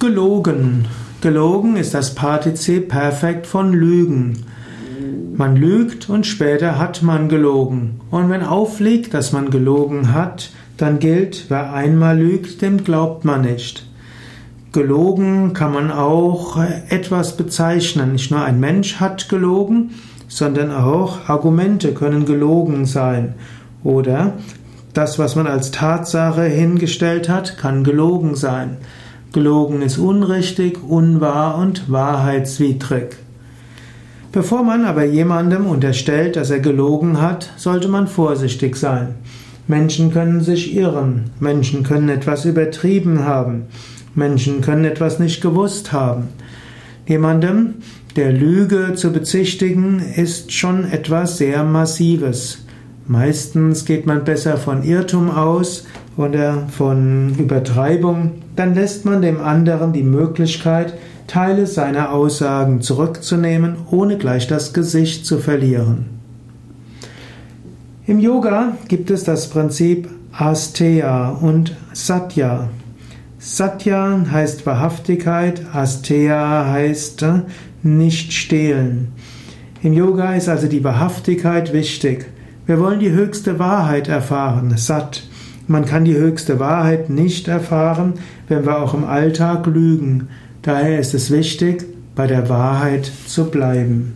Gelogen. Gelogen ist das Partizip Perfekt von Lügen. Man lügt und später hat man gelogen. Und wenn auffliegt, dass man gelogen hat, dann gilt, wer einmal lügt, dem glaubt man nicht. Gelogen kann man auch etwas bezeichnen. Nicht nur ein Mensch hat gelogen, sondern auch Argumente können gelogen sein. Oder das, was man als Tatsache hingestellt hat, kann gelogen sein. Gelogen ist unrichtig, unwahr und wahrheitswidrig. Bevor man aber jemandem unterstellt, dass er gelogen hat, sollte man vorsichtig sein. Menschen können sich irren, Menschen können etwas übertrieben haben, Menschen können etwas nicht gewusst haben. Jemandem der Lüge zu bezichtigen, ist schon etwas sehr Massives. Meistens geht man besser von Irrtum aus oder von Übertreibung, dann lässt man dem anderen die Möglichkeit, Teile seiner Aussagen zurückzunehmen, ohne gleich das Gesicht zu verlieren. Im Yoga gibt es das Prinzip Asteya und Satya. Satya heißt Wahrhaftigkeit, Asteya heißt äh, nicht stehlen. Im Yoga ist also die Wahrhaftigkeit wichtig. Wir wollen die höchste Wahrheit erfahren, Sat. Man kann die höchste Wahrheit nicht erfahren, wenn wir auch im Alltag lügen. Daher ist es wichtig, bei der Wahrheit zu bleiben.